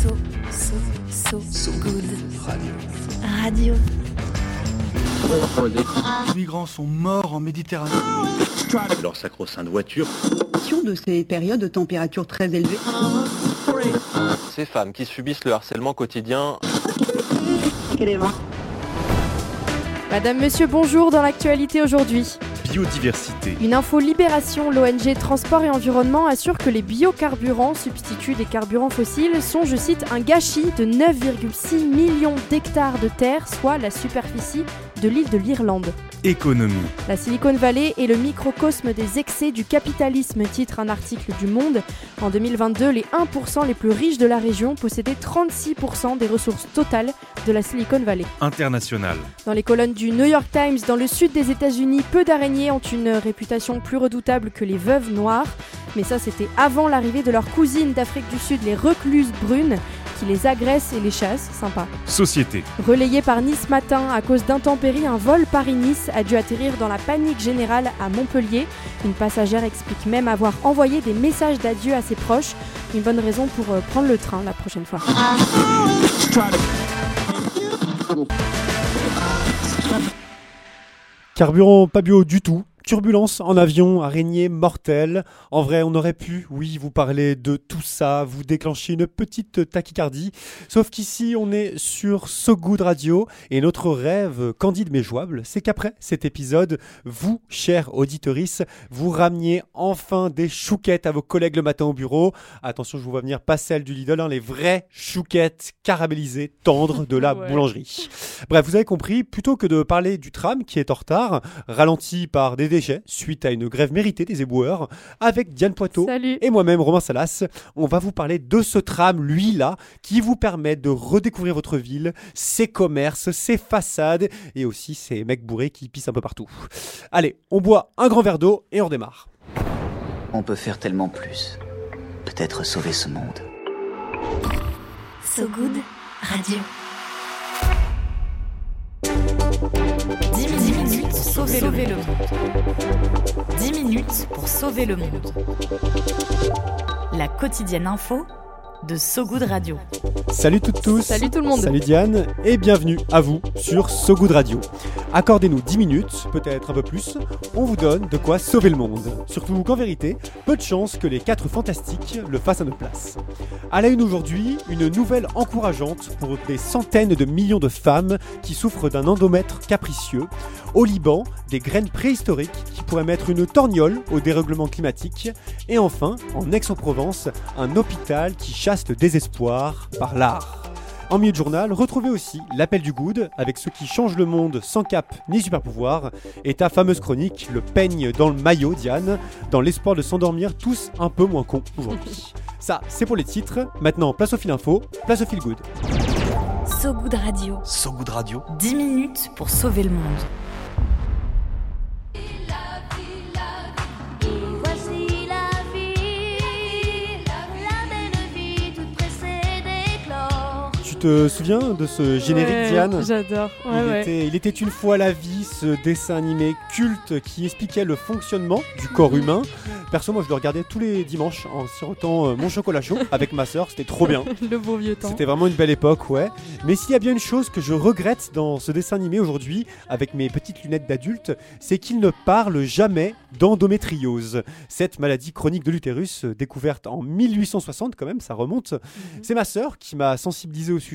So, so, so, so good. Radio. Les migrants sont morts en Méditerranée. Leur sacro-sainte voiture. de ces périodes de température très élevées. Ces femmes qui subissent le harcèlement quotidien. Madame, Monsieur, bonjour dans l'actualité aujourd'hui. Une info Libération, l'ONG Transport et Environnement assure que les biocarburants, substituts des carburants fossiles, sont, je cite, un gâchis de 9,6 millions d'hectares de terre, soit la superficie de l'île de l'Irlande. Économie. La Silicon Valley est le microcosme des excès du capitalisme, titre un article du Monde. En 2022, les 1% les plus riches de la région possédaient 36% des ressources totales de la Silicon Valley. International. Dans les colonnes du New York Times, dans le sud des États-Unis, peu d'araignées ont une réputation plus redoutable que les veuves noires. Mais ça, c'était avant l'arrivée de leurs cousines d'Afrique du Sud, les recluses brunes, qui les agressent et les chassent. Sympa. Société. Relayé par Nice Matin à cause d'intempéries, un vol Paris-Nice a dû atterrir dans la panique générale à Montpellier. Une passagère explique même avoir envoyé des messages d'adieu à ses proches. Une bonne raison pour euh, prendre le train la prochaine fois. Carburant pas bio du tout. Turbulence en avion, araignée mortelle. En vrai, on aurait pu, oui, vous parler de tout ça, vous déclencher une petite tachycardie. Sauf qu'ici, on est sur So Good Radio et notre rêve candide mais jouable, c'est qu'après cet épisode, vous, chers auditorices, vous rameniez enfin des chouquettes à vos collègues le matin au bureau. Attention, je vous vois venir pas celles du Lidl, hein, les vraies chouquettes caramélisées, tendres de la Ouais. boulangerie. Bref, vous avez compris, plutôt que de parler du tram qui est en retard, ralenti par des déchets suite à une grève méritée des éboueurs, avec Diane Poitot Salut et moi-même, Romain Salas, on va vous parler de ce tram, lui là, qui vous permet de redécouvrir votre ville, ses commerces, ses façades et aussi ses mecs bourrés qui pissent un peu partout. Allez, on boit un grand verre d'eau et on redémarre. On peut faire tellement plus. Peut-être sauver ce monde. So good. Radio. 10 minutes pour sauver, le monde. 10 minutes pour sauver le monde. La quotidienne info de So Good Radio. Salut toutes tous Salut tout le monde Salut Diane et bienvenue à vous sur So Good Radio. Accordez-nous 10 minutes, peut-être un peu plus, on vous donne de quoi sauver le monde. Surtout qu'en vérité, peu de chances que les 4 fantastiques le fassent à notre place. À la une aujourd'hui, une nouvelle encourageante pour des centaines de millions de femmes qui souffrent d'un endomètre capricieux. Au Liban, des graines préhistoriques qui pourraient mettre une torgnole au dérèglement climatique. Et enfin, en Aix-en-Provence, un hôpital qui chasse le désespoir par l'art. En milieu de journal, retrouvez aussi l'appel du good avec ceux qui changent le monde sans cap ni super pouvoir et ta fameuse chronique, le peigne dans le maillot, Diane, dans l'espoir de s'endormir tous un peu moins cons aujourd'hui. Ça, c'est pour les titres. Maintenant, place au fil info, place au fil good. So Good Radio. So Good Radio. 10 minutes pour sauver le monde. Te souviens de ce générique, Ouais, Diane? J'adore. Ouais, il, ouais. était, il était une fois la vie, ce dessin animé culte qui expliquait le fonctionnement du corps humain. Perso, moi je le regardais tous les dimanches en sirotant euh, mon chocolat chaud avec ma sœur, c'était trop bien. Le beau vieux temps. C'était vraiment une belle époque, ouais. Mais s'il y a bien une chose que je regrette dans ce dessin animé aujourd'hui, avec mes petites lunettes d'adulte, c'est qu'il ne parle jamais d'endométriose. Cette maladie chronique de l'utérus, euh, découverte en 1860 quand même, ça remonte. C'est ma sœur qui m'a sensibilisé au sujet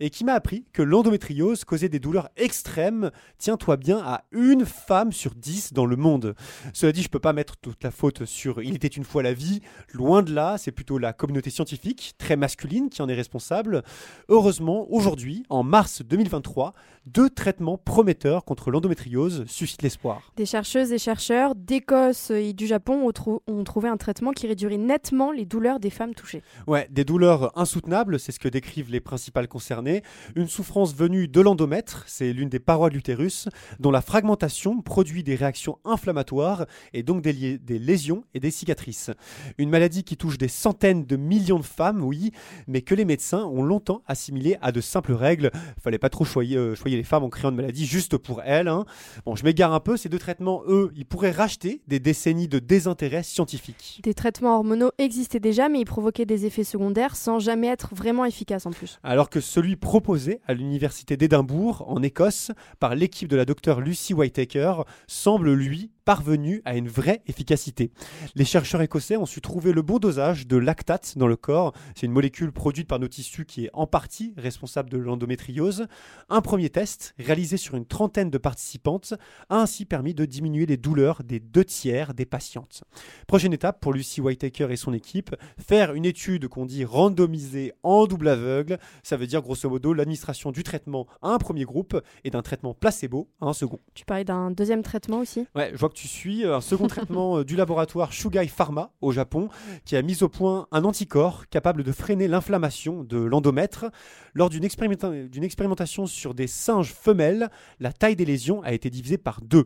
et qui m'a appris que l'endométriose causait des douleurs extrêmes, tiens-toi bien, à une femme sur dix dans le monde. Cela dit, je peux pas mettre toute la faute sur Il était une fois la vie. Loin de là, c'est plutôt la communauté scientifique, très masculine, qui en est responsable. Heureusement, aujourd'hui, en mars 2023, deux traitements prometteurs contre l'endométriose suscitent l'espoir. Des chercheuses et chercheurs d'Écosse et du Japon ont, trou- ont trouvé un traitement qui réduirait nettement les douleurs des femmes touchées. Ouais, des douleurs insoutenables, c'est ce que décrivent les principales concernées. Une souffrance venue de l'endomètre, c'est l'une des parois de l'utérus, dont la fragmentation produit des réactions inflammatoires et donc des, lésions et des cicatrices. Une maladie qui touche des centaines de millions de femmes, oui, mais que les médecins ont longtemps assimilé à de simples règles. Fallait pas trop choyer, euh, choyer les femmes en créant une maladie juste pour elles. hein. Bon, je m'égare un peu, ces deux traitements, eux, ils pourraient racheter des décennies de désintérêt scientifique. Des traitements hormonaux existaient déjà, mais ils provoquaient des effets secondaires sans jamais être vraiment efficaces en plus. Alors que celui proposé à l'université d'Édimbourg, en Écosse, par l'équipe de la docteure Lucy Whitaker, semble, lui, parvenu à une vraie efficacité. Les chercheurs écossais ont su trouver le bon dosage de lactate dans le corps. C'est une molécule produite par nos tissus qui est en partie responsable de l'endométriose. Un premier test, réalisé sur une trentaine de participantes, a ainsi permis de diminuer les douleurs des deux tiers des patientes. Prochaine étape pour Lucy Whitaker et son équipe, faire une étude qu'on dit randomisée en double aveugle. Ça veut dire grosso modo l'administration du traitement à un premier groupe et d'un traitement placebo à un second. Tu parlais d'un deuxième traitement aussi? Ouais, je vois que tu suis un second traitement euh, du laboratoire Shugai Pharma au Japon qui a mis au point un anticorps capable de freiner l'inflammation de l'endomètre. Lors d'une expérimenta- d'une expérimentation sur des singes femelles, la taille des lésions a été divisée par deux.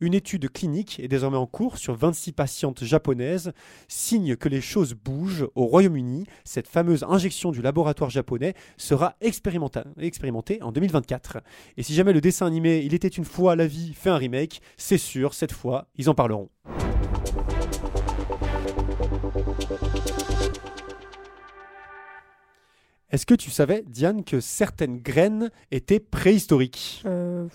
Une étude clinique est désormais en cours sur 26 patientes japonaises, signe que les choses bougent au Royaume-Uni. Cette fameuse injection du laboratoire japonais sera expérimentée en 2024. Et si jamais le dessin animé Il était une fois la vie fait un remake, c'est sûr, cette fois, ils en parleront. Est-ce que tu savais, Diane, que certaines graines étaient préhistoriques? Euh,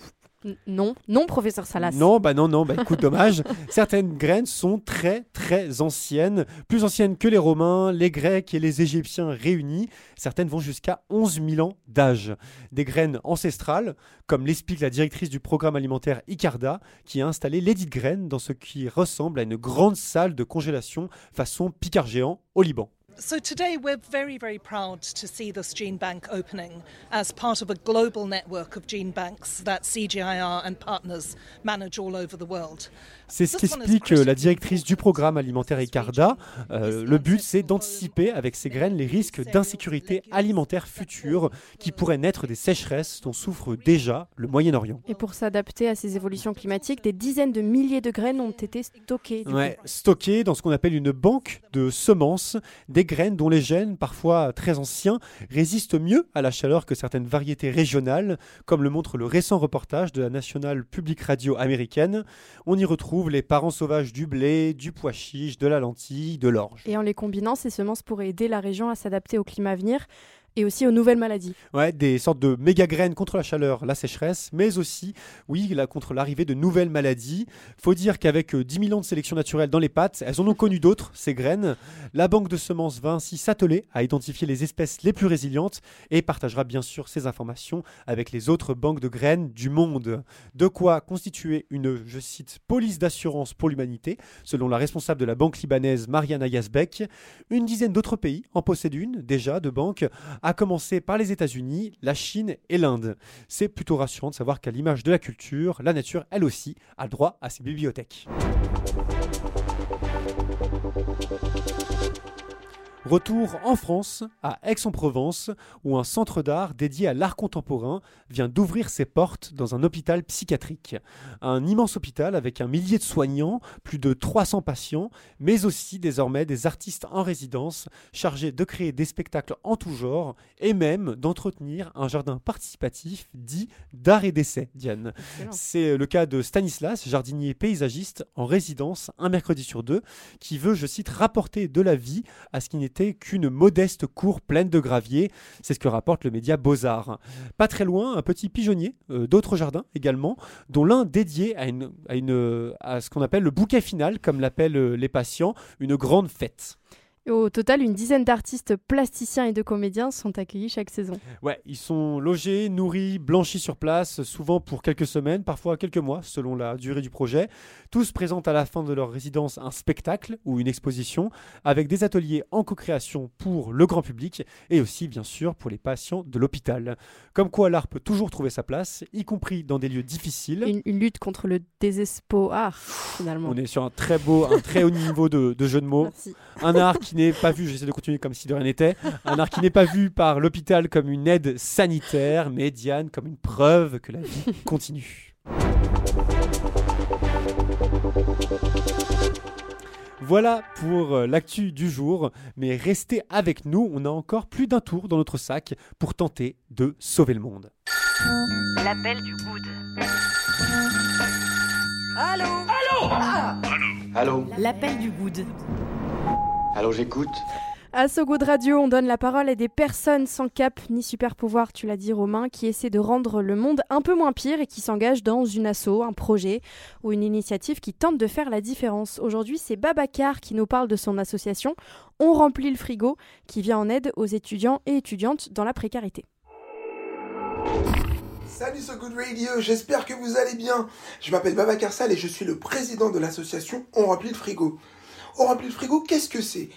Non, non, professeur Salas. Non, bah non, non, bah écoute, dommage. Certaines graines sont très, très anciennes, plus anciennes que les Romains, les Grecs et les Égyptiens réunis. Certaines vont jusqu'à 11 000 ans d'âge. Des graines ancestrales, comme l'explique la directrice du programme alimentaire Icarda, qui a installé de graines dans ce qui ressemble à une grande salle de congélation façon Picard géant au Liban. So today we're very, very proud to see this gene bank opening as part of a global network of gene banks that CGIR and partners manage all over the world. C'est ce qu'explique euh, la directrice du programme alimentaire Icarda. Euh, le but, c'est d'anticiper avec ces graines les risques d'insécurité alimentaire future qui pourraient naître des sécheresses dont souffre déjà le Moyen-Orient. Et pour s'adapter à ces évolutions climatiques, des dizaines de milliers de graines ont été stockées. Ouais, stockées dans ce qu'on appelle une banque de semences, des graines dont les gènes, parfois très anciens, résistent mieux à la chaleur que certaines variétés régionales, comme le montre le récent reportage de la National Public Radio américaine. On y retrouve les parents sauvages du blé, du pois chiche, de la lentille, de l'orge. Et en les combinant, ces semences pourraient aider la région à s'adapter au climat à venir aussi aux nouvelles maladies. Ouais, des sortes de méga graines contre la chaleur, la sécheresse, mais aussi, oui, là, contre l'arrivée de nouvelles maladies. Faut dire qu'avec euh, 10 000 ans de sélection naturelle dans les pattes, elles en ont connu d'autres, ces graines. La banque de semences va ainsi s'atteler à identifier les espèces les plus résilientes et partagera bien sûr ces informations avec les autres banques de graines du monde. De quoi constituer une, je cite, police d'assurance pour l'humanité, selon la responsable de la banque libanaise Mariana Yazbek. Une dizaine d'autres pays en possèdent une, déjà, de banques, à commencer par les États-Unis, la Chine et l'Inde. C'est plutôt rassurant de savoir qu'à l'image de la culture, la nature, elle aussi, a droit à ses bibliothèques. Retour en France, à Aix-en-Provence, où un centre d'art dédié à l'art contemporain vient d'ouvrir ses portes dans un hôpital psychiatrique. Un immense hôpital avec un millier de soignants, plus de 300 patients, mais aussi désormais des artistes en résidence chargés de créer des spectacles en tout genre et même d'entretenir un jardin participatif dit d'art et d'essai, Diane. C'est le cas de Stanislas, jardinier paysagiste en résidence un mercredi sur deux, qui veut, je cite, rapporter de la vie à ce qui n'était qu'une modeste cour pleine de gravier. C'est ce que rapporte le média Beaux-Arts. Pas très loin, un petit pigeonnier, euh, d'autres jardins également, dont l'un dédié à, ce qu'on appelle le bouquet final, comme l'appellent euh, les patients, une grande fête. Au total, une dizaine d'artistes plasticiens et de comédiens sont accueillis chaque saison. Ouais, ils sont logés, nourris, blanchis sur place, souvent pour quelques semaines, parfois quelques mois, selon la durée du projet. Tous présentent à la fin de leur résidence un spectacle ou une exposition, avec des ateliers en co-création pour le grand public et aussi, bien sûr, pour les patients de l'hôpital. Comme quoi l'art peut toujours trouver sa place, y compris dans des lieux difficiles. Une, une lutte contre le désespoir, finalement. On est sur un très beau, un très haut niveau de, de jeu de mots. Merci. Un art qui n'est pas vu, j'essaie de continuer comme si de rien n'était, un art qui n'est pas vu par l'hôpital comme une aide sanitaire, mais Diane comme une preuve que la vie continue. Voilà pour euh, l'actu du jour, mais restez avec nous, on a encore plus d'un tour dans notre sac pour tenter de sauver le monde. L'appel du good. Allô? Allô? L'appel du good. Allô, j'écoute À So Good Radio, on donne la parole à des personnes sans cap ni super pouvoir, tu l'as dit Romain, qui essaient de rendre le monde un peu moins pire et qui s'engagent dans une asso, un projet ou une initiative qui tente de faire la différence. Aujourd'hui, c'est Babacar qui nous parle de son association On remplit le frigo, qui vient en aide aux étudiants et étudiantes dans la précarité. Salut So Good Radio, j'espère que vous allez bien. Je m'appelle Babacar Sall et je suis le président de l'association On remplit le frigo. On remplit le frigo, qu'est-ce que c'est?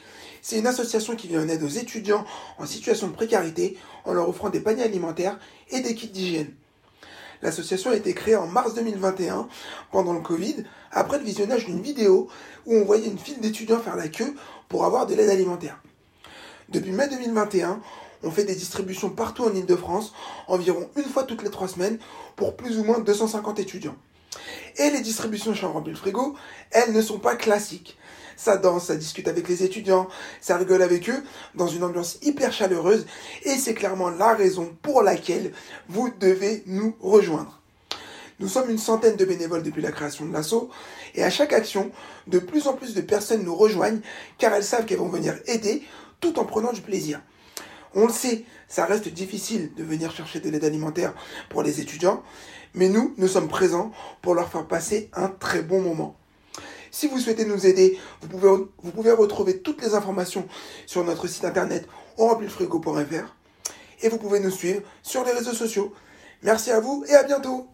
C'est une association qui vient en aide aux étudiants en situation de précarité en leur offrant des paniers alimentaires et des kits d'hygiène. L'association a été créée en mars 2021 pendant le Covid après le visionnage d'une vidéo où on voyait une file d'étudiants faire la queue pour avoir de l'aide alimentaire. Depuis mai 2021, on fait des distributions partout en Ile-de-France, environ une fois toutes les trois semaines, pour plus ou moins 250 étudiants. Et les distributions chez On remplit le frigo, elles ne sont pas classiques. Ça danse, ça discute avec les étudiants, ça rigole avec eux, dans une ambiance hyper chaleureuse, et c'est clairement la raison pour laquelle vous devez nous rejoindre. Nous sommes une centaine de bénévoles depuis la création de l'assaut, et à chaque action, de plus en plus de personnes nous rejoignent, car elles savent qu'elles vont venir aider, tout en prenant du plaisir. On le sait, ça reste difficile de venir chercher de l'aide alimentaire pour les étudiants, mais nous, nous sommes présents pour leur faire passer un très bon moment. Si vous souhaitez nous aider, vous pouvez, retrouver toutes les informations sur notre site internet onremplilefrigo.fr et vous pouvez nous suivre sur les réseaux sociaux. Merci à vous et à bientôt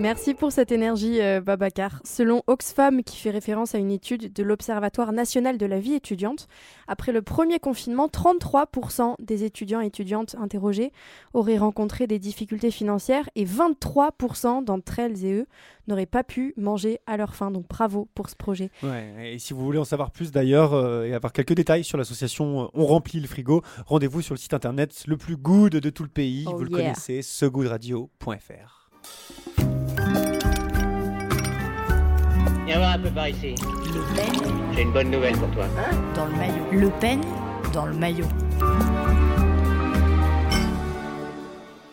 Merci pour cette énergie, euh, Babacar. Selon Oxfam, qui fait référence à une étude de l'Observatoire national de la vie étudiante, après le premier confinement, 33% des étudiants et étudiantes interrogés auraient rencontré des difficultés financières et 23% d'entre elles et eux n'auraient pas pu manger à leur faim. Donc bravo pour ce projet. Ouais, et si vous voulez en savoir plus d'ailleurs euh, et avoir quelques détails sur l'association euh, On remplit le frigo, rendez-vous sur le site internet le plus good de tout le pays. Oh vous le connaissez, segoodradio.fr. Viens voir un peu par ici. Le Pen J'ai une bonne nouvelle pour toi. dans le maillot. Le Pen dans le maillot.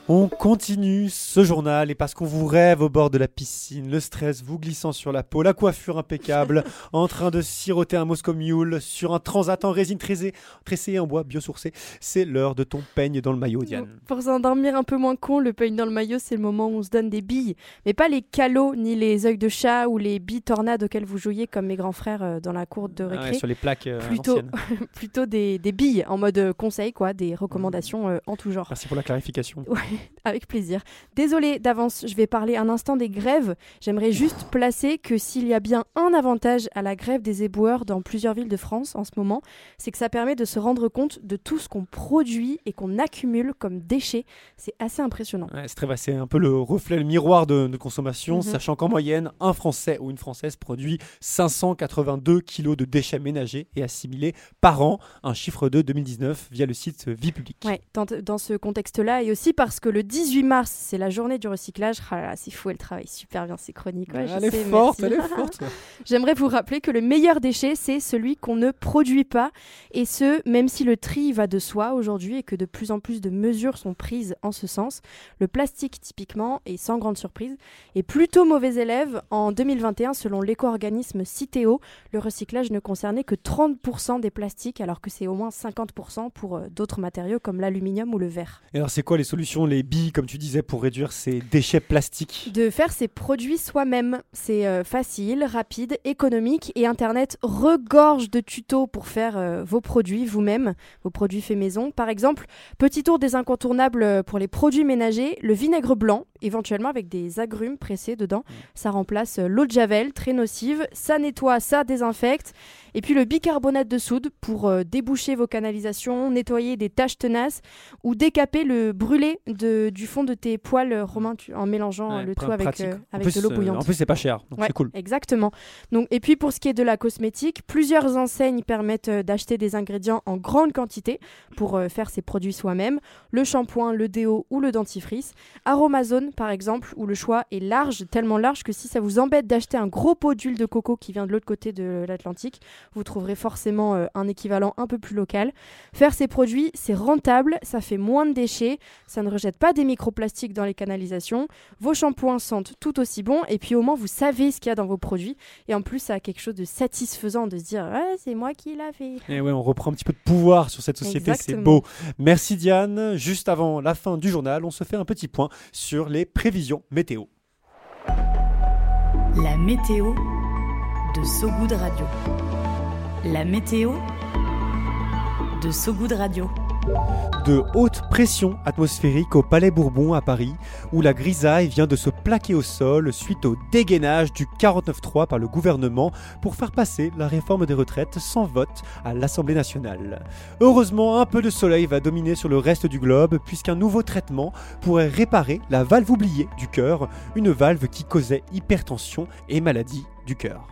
On continue ce journal et parce qu'on vous rêve au bord de la piscine, le stress vous glissant sur la peau, la coiffure impeccable, en train de siroter un Moscow Mule sur un transat en résine tressée, tressée en bois biosourcé, c'est l'heure de ton peigne dans le maillot, Diane. Pour s'endormir un peu moins con, le peigne dans le maillot, c'est le moment où on se donne des billes. Mais pas les calots, ni les œils de chat ou les billes tornades auxquelles vous jouiez comme mes grands frères euh, dans la cour de Ah ouais, récré. sur les plaques euh, plutôt, des, des billes en mode euh, conseil, quoi, des recommandations euh, en tout genre. Merci pour la clarification. Ouais, avec plaisir. Désolée d'avance, je vais parler un instant des grèves. J'aimerais juste placer que s'il y a bien un avantage à la grève des éboueurs dans plusieurs villes de France en ce moment, c'est que ça permet de se rendre compte de tout ce qu'on produit et qu'on accumule comme déchets. C'est assez impressionnant. Ouais, c'est très c'est un peu le reflet, le miroir de, de consommation, Mhm. sachant qu'en moyenne, un Français ou une Française produit 582 kilos de déchets ménagers et assimilés par an, un chiffre de 2019 via le site Vie Publique. Ouais, dans, dans ce contexte-là, et aussi parce que le 18 mars, c'est la journée du recyclage. Ah là là, c'est fou, elle travaille super bien ses chroniques. Ouais, je elle est sais, forte, elle est forte. J'aimerais vous rappeler que le meilleur déchet, c'est celui qu'on ne produit pas, et ce, même si le tri va de soi aujourd'hui et que de plus en plus de mesures sont prises en ce sens. Le plastique, typiquement, et sans grande surprise, est plutôt mauvais élève. En 2021, selon l'éco-organisme Citeo, le recyclage ne concernait que 30% des plastiques, alors que c'est au moins 50% pour euh, d'autres matériaux comme l'aluminium ou le verre. Et alors, c'est quoi les solutions, les billes, comme tu disais, pour réduire ces déchets plastiques De faire ses produits soi-même. C'est euh, facile, rapide, économique et Internet regorge de tutos pour faire euh, vos produits vous-même, vos produits faits maison. Par exemple, petit tour des incontournables euh, pour les produits ménagers, le vinaigre blanc, éventuellement avec des agrumes pressés dedans. Ça remplace l'eau de javel, très nocive. Ça nettoie, ça désinfecte. Et puis le bicarbonate de soude pour euh, déboucher vos canalisations, nettoyer des taches tenaces ou décaper le brûlé de, du fond de tes poils, euh, Romain, tu- en mélangeant euh, Ouais, le tout avec, euh, plus, de l'eau bouillante. En plus, c'est pas cher, donc Ouais, c'est cool. Exactement. Donc, et puis pour ce qui est de la cosmétique, plusieurs enseignes permettent d'acheter des ingrédients en grande quantité pour faire ses produits soi-même. Le shampoing, le déo ou le dentifrice. Aromazone par exemple, où le choix est large, tellement large que si ça vous embête d'acheter un gros pot d'huile de coco qui vient de l'autre côté de l'Atlantique, vous trouverez forcément euh, un équivalent un peu plus local. Faire ces produits, c'est rentable, ça fait moins de déchets, ça ne rejette pas des microplastiques dans les canalisations. Vos shampoings sentent tout aussi bon et puis au moins vous savez ce qu'il y a dans vos produits. Et en plus, ça a quelque chose de satisfaisant de se dire Ouais, c'est moi qui l'a fait. Et ouais, on reprend un petit peu de pouvoir sur cette société, c'est beau. Merci Diane. Juste avant la fin du journal, on se fait un petit point sur les prévisions météo. La météo de Sogoud Radio. La météo de Sogoud Radio. De haute pression atmosphérique au Palais Bourbon à Paris, où la grisaille vient de se plaquer au sol suite au dégainage du 49.3 par le gouvernement pour faire passer la réforme des retraites sans vote à l'Assemblée nationale. Heureusement, un peu de soleil va dominer sur le reste du globe, puisqu'un nouveau traitement pourrait réparer la valve oubliée du cœur, une valve qui causait hypertension et maladie du cœur.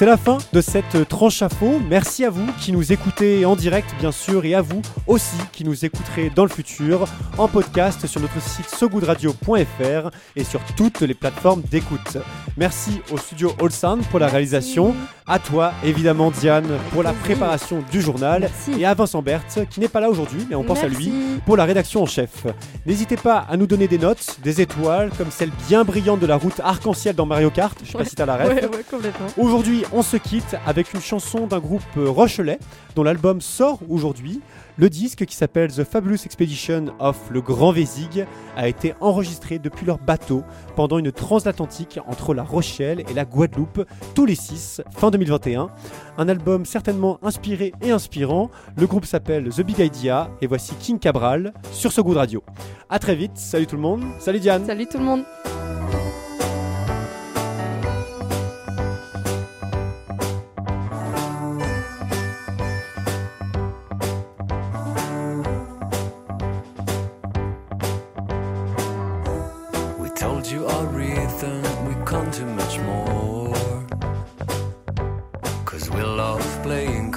C'est la fin de cette tranche info. Merci à vous qui nous écoutez en direct, bien sûr, et à vous aussi qui nous écouterez dans le futur en podcast sur notre site sogoodradio.fr et sur toutes les plateformes d'écoute. Merci au studio All Sound pour la réalisation, à toi évidemment Diane pour la préparation du journal et à Vincent Berthe qui n'est pas là aujourd'hui, mais on pense à lui pour la rédaction en chef. N'hésitez pas à nous donner des notes, des étoiles, comme celle bien brillante de la route arc-en-ciel dans Mario Kart. Je sais pas si t'as la ref. Ouais, ouais, complètement. Aujourd'hui, on se quitte avec une chanson d'un groupe Rochelet dont l'album sort aujourd'hui. Le disque qui s'appelle The Fabulous Expedition of le Grand Vésig a été enregistré depuis leur bateau pendant une transatlantique entre la Rochelle et la Guadeloupe tous les 6 fin 2021. Un album certainement inspiré et inspirant. Le groupe s'appelle The Big Idea et voici King Cabral sur ce goût de radio. A très vite, salut tout le monde, salut Diane. Salut tout le monde. We told you our rhythm, we can't do much more. Playing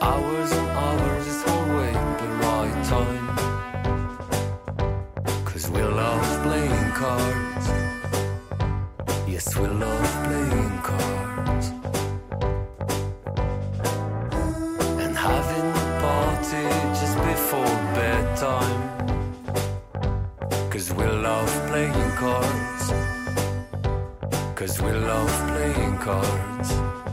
hours and hours, always the right time. Cause we love playing cards. Yes, we love playing cards. And having a party just before bedtime. Cause we love playing cards. Cause we love playing cards.